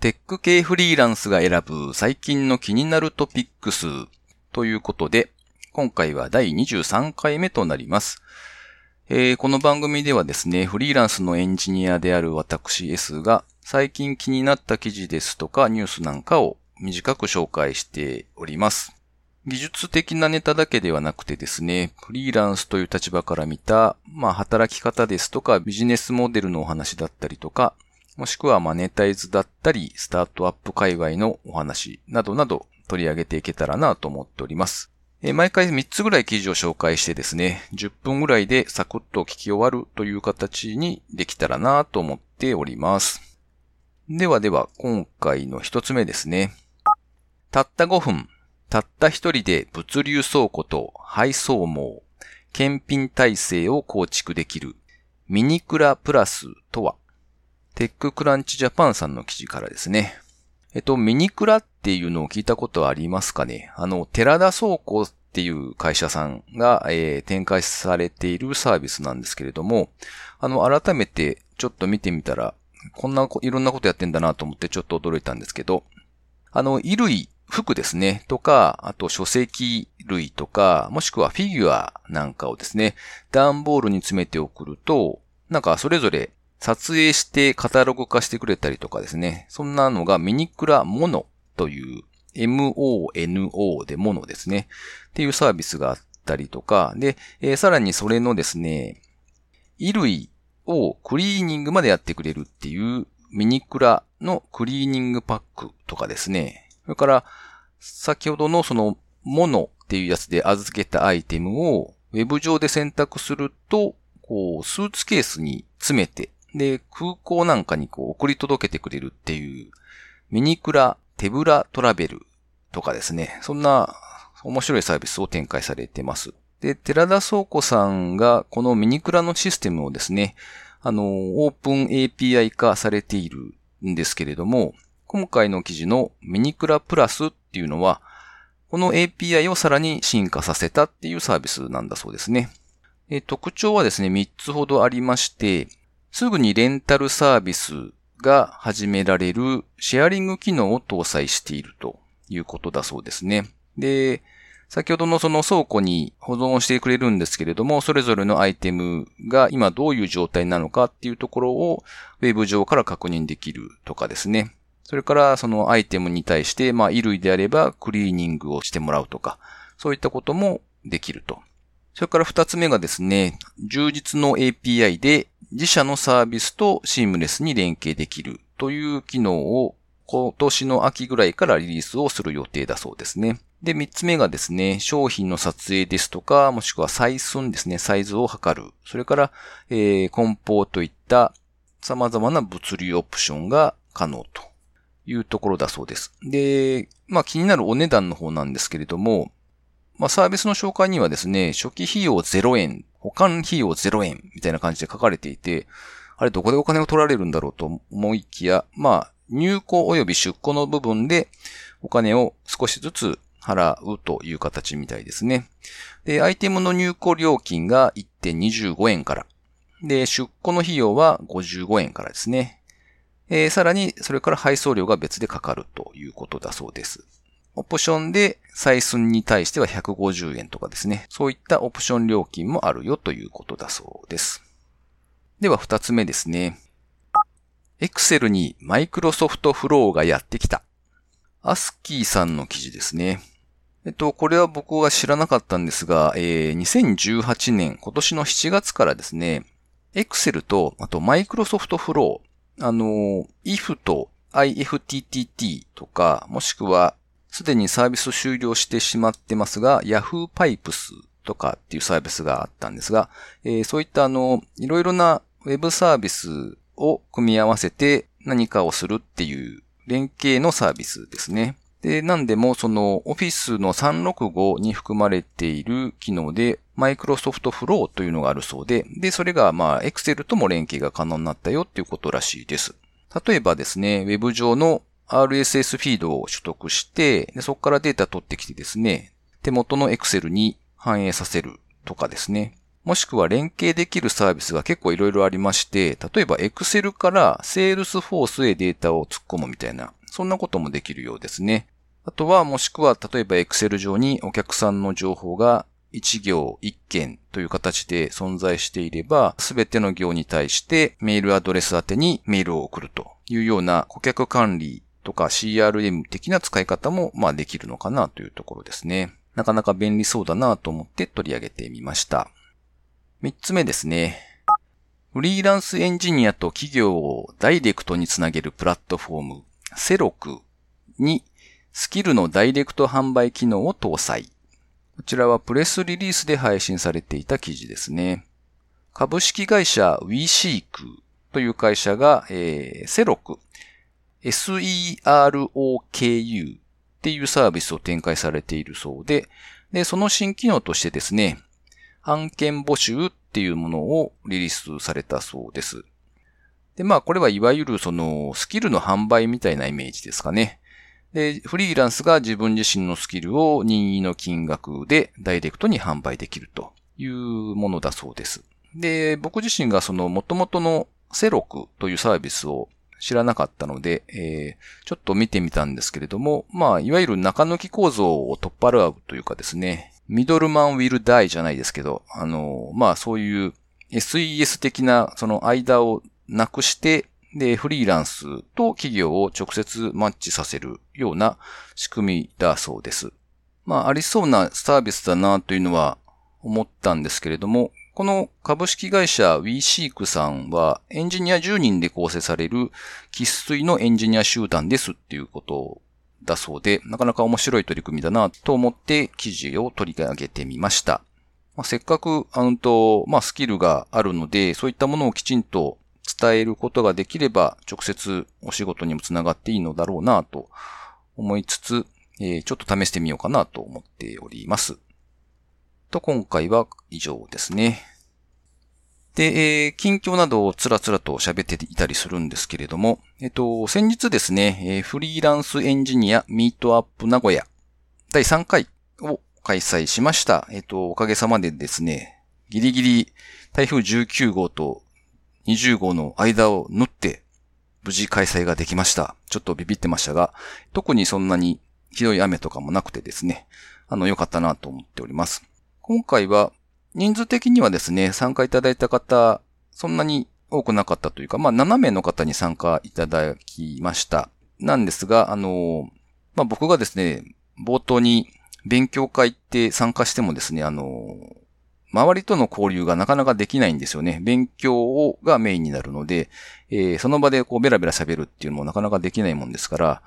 テック系フリーランスが選ぶ最近の気になるトピックスということで、今回は第23回目となります。えー、この番組ではですね、フリーランスのエンジニアである私 S が最近気になった記事ですとかニュースなんかを短く紹介しております。技術的なネタだけではなくてですね、フリーランスという立場から見た、まあ、働き方ですとか、ビジネスモデルのお話だったりとか、もしくはマネタイズだったり、スタートアップ界隈のお話などなど取り上げていけたらなと思っております。毎回3つぐらい記事を紹介してですね、10分ぐらいでサクッと聞き終わるという形にできたらなと思っております。ではでは、今回の1つ目ですね。たった5分、たった一人で物流倉庫と配送網、検品体制を構築できるミニクラプラスとは、テッククランチジャパンさんの記事からですね。えっと、ミニクラっていうのを聞いたことはありますかね？あの、寺田倉庫っていう会社さんが、えー、展開されているサービスなんですけれども、あの、改めてちょっと見てみたら、こんな、いろんなことやってんだなと思ってちょっと驚いたんですけど、あの、衣類服ですね、とか、あと書籍類とか、もしくはフィギュアなんかをですね、段ボールに詰めて送ると、なんかそれぞれ撮影してカタログ化してくれたりとかですね、そんなのがミニクラモノという MONO でモノですね、っていうサービスがあったりとか、で、えー、さらにそれのですね、衣類をクリーニングまでやってくれるっていうミニクラのクリーニングパックとかですね、それから、先ほどのその、ものっていうやつで預けたアイテムを、ウェブ上で選択すると、こう、スーツケースに詰めて、で、空港なんかにこう、送り届けてくれるっていう、ミニクラ手ぶらトラベルとかですね、そんな面白いサービスを展開されてます。で、寺田倉庫さんがこのミニクラのシステムをですね、あの、オープン API 化されているんですけれども、今回の記事のミニクラプラスっていうのは、この API をさらに進化させたっていうサービスなんだそうですね。特徴はですね、3つほどありまして、すぐにレンタルサービスが始められるシェアリング機能を搭載しているということだそうですね。で、先ほどのその倉庫に保存をしてくれるんですけれども、それぞれのアイテムが今どういう状態なのかっていうところをウェブ上から確認できるとかですね。それからそのアイテムに対して、まあ衣類であればクリーニングをしてもらうとか、そういったこともできると。それから二つ目がですね、充実の API で自社のサービスとシームレスに連携できるという機能を今年の秋ぐらいからリリースをする予定だそうですね。で、三つ目がですね、商品の撮影ですとか、もしくは採寸ですね、サイズを測る。それから、えー、梱包といった様々な物流オプションが可能というところだそうです。で、まあ気になるお値段の方なんですけれども、まあサービスの紹介にはですね、初期費用0円、保管費用0円みたいな感じで書かれていて、あれどこでお金を取られるんだろうと思いきや、まあ入庫及び出庫の部分でお金を少しずつ払うという形みたいですね。で、アイテムの入庫料金が1.25円から。で、出庫の費用は55円からですね。えー、さらに、それから配送料が別でかかるということだそうです。オプションで採寸に対しては150円とかですね。そういったオプション料金もあるよということだそうです。では二つ目ですね。Excel にマイクロソフトフローがやってきた。アスキーさんの記事ですね。えっと、これは僕は知らなかったんですが、えー、2018年、今年の7月からですね、Excel と、あとマイクロソフトフロー、あの、if と IFTTT とか、もしくは、すでにサービス終了してしまってますが、Yahoo Pipes とかっていうサービスがあったんですが、えー、そういったあの、いろいろなウェブサービスを組み合わせて何かをするっていう連携のサービスですね。で、なんでもその Office の365に含まれている機能でマイクロソフトフローというのがあるそうで、で、それがまあ Excel とも連携が可能になったよっていうことらしいです。例えばですね、Web 上の RSS フィードを取得して、でそこからデータ取ってきてですね、手元の Excel に反映させるとかですね。もしくは連携できるサービスが結構いろいろありまして、例えば Excel から Salesforce へデータを突っ込むみたいな、そんなこともできるようですね。あとは、もしくは、例えば Excel 上にお客さんの情報が1行1件という形で存在していれば、すべての行に対してメールアドレス宛てにメールを送るというような顧客管理とか CRM 的な使い方も、まあできるのかなというところですね。なかなか便利そうだなと思って取り上げてみました。三つ目ですね。フリーランスエンジニアと企業をダイレクトにつなげるプラットフォーム、セロクにスキルのダイレクト販売機能を搭載。こちらはプレスリリースで配信されていた記事ですね。株式会社 WeSeek という会社が、えー、セロク、SEROKU っていうサービスを展開されているそうで、で、その新機能としてですね、案件募集っていうものをリリースされたそうです。で、まあこれはいわゆるそのスキルの販売みたいなイメージですかね。で、フリーランスが自分自身のスキルを任意の金額でダイレクトに販売できるというものだそうです。で、僕自身がその元々のセロクというサービスを知らなかったので、えー、ちょっと見てみたんですけれども、まあ、いわゆる中抜き構造を取っ払うというかですね、ミドルマンウィルダイじゃないですけど、あの、まあそういう SES 的なその間をなくして、で、フリーランスと企業を直接マッチさせるような仕組みだそうです。まあ、ありそうなサービスだなというのは思ったんですけれども、この株式会社 WeSeek さんはエンジニア10人で構成される喫水のエンジニア集団ですっていうことだそうで、なかなか面白い取り組みだなと思って記事を取り上げてみました。まあ、せっかく、あのと、まあ、スキルがあるので、そういったものをきちんと伝えることができれば、直接お仕事にもつながっていいのだろうなと思いつつ、えー、ちょっと試してみようかなと思っております。と、今回は以上ですね。で、えー、近況などをつらつらと喋っていたりするんですけれども、えっと、先日ですね、えー、フリーランスエンジニアミートアップ名古屋第3回を開催しました。えっと、おかげさまでですね、ギリギリ台風19号と20号の間を縫って無事開催ができました。ちょっとビビってましたが、特にそんなにひどい雨とかもなくてですね、あの、良かったなと思っております。今回は人数的にはですね、参加いただいた方、そんなに多くなかったというか、まあ7名の方に参加いただきました。なんですが、あの、まあ僕がですね、冒頭に勉強会って参加してもですね、あの、周りとの交流がなかなかできないんですよね。勉強をがメインになるので、えー、その場でこうベラベラ喋るっていうのもなかなかできないもんですから、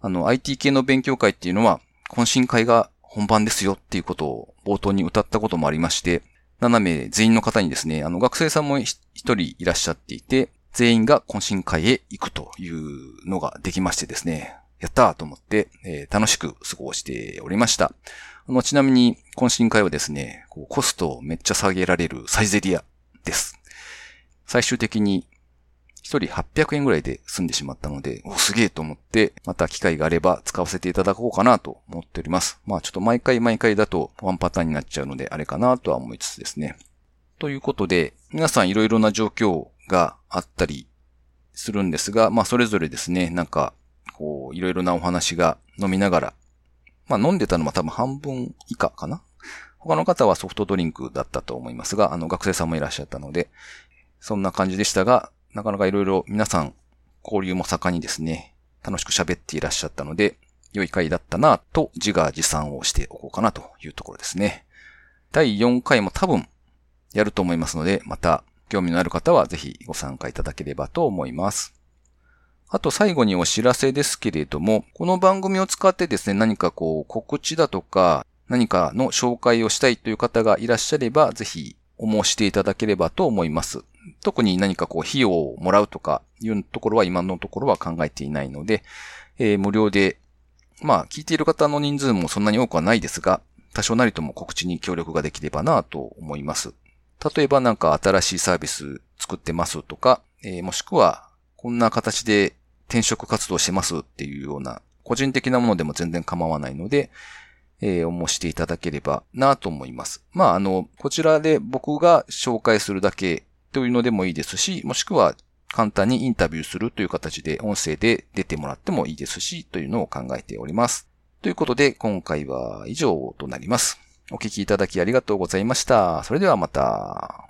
あの、IT 系の勉強会っていうのは、懇親会が本番ですよっていうことを冒頭に歌ったこともありまして、7名全員の方にですね、あの学生さんも一人いらっしゃっていて、全員が懇親会へ行くというのができましてですね、やったーと思って、えー、楽しく過ごしておりました。あの、ちなみに懇親会はですね、こうコストをめっちゃ下げられるサイゼリアです。最終的に人800円ぐらいで済んでしまったので、お、すげえと思って、また機会があれば使わせていただこうかなと思っております。まあちょっと毎回毎回だとワンパターンになっちゃうので、あれかなとは思いつつですね。ということで、皆さんいろいろな状況があったりするんですが、まあそれぞれですね、なんか、こう、いろいろなお話が飲みながら、まあ飲んでたのは多分半分以下かな他の方はソフトドリンクだったと思いますが、あの学生さんもいらっしゃったので、そんな感じでしたが、なかなかいろいろ皆さん交流も盛んにですね、楽しく喋っていらっしゃったので、良い回だったなと自画自賛をしておこうかなというところですね。第4回も多分やると思いますので、また興味のある方はぜひご参加いただければと思います。あと最後にお知らせですけれども、この番組を使ってですね、何かこう告知だとか、何かの紹介をしたいという方がいらっしゃれば、ぜひお申していただければと思います。特に何かこう費用をもらうとかいうところは今のところは考えていないので、えー、無料で、まあ聞いている方の人数もそんなに多くはないですが、多少なりとも告知に協力ができればなと思います。例えばなんか新しいサービス作ってますとか、えー、もしくはこんな形で転職活動してますっていうような個人的なものでも全然構わないので、えー、お申していただければなと思います。まあ、あの、こちらで僕が紹介するだけというのでもいいですし、もしくは簡単にインタビューするという形で音声で出てもらってもいいですし、というのを考えております。ということで、今回は以上となります。お聞きいただきありがとうございました。それではまた。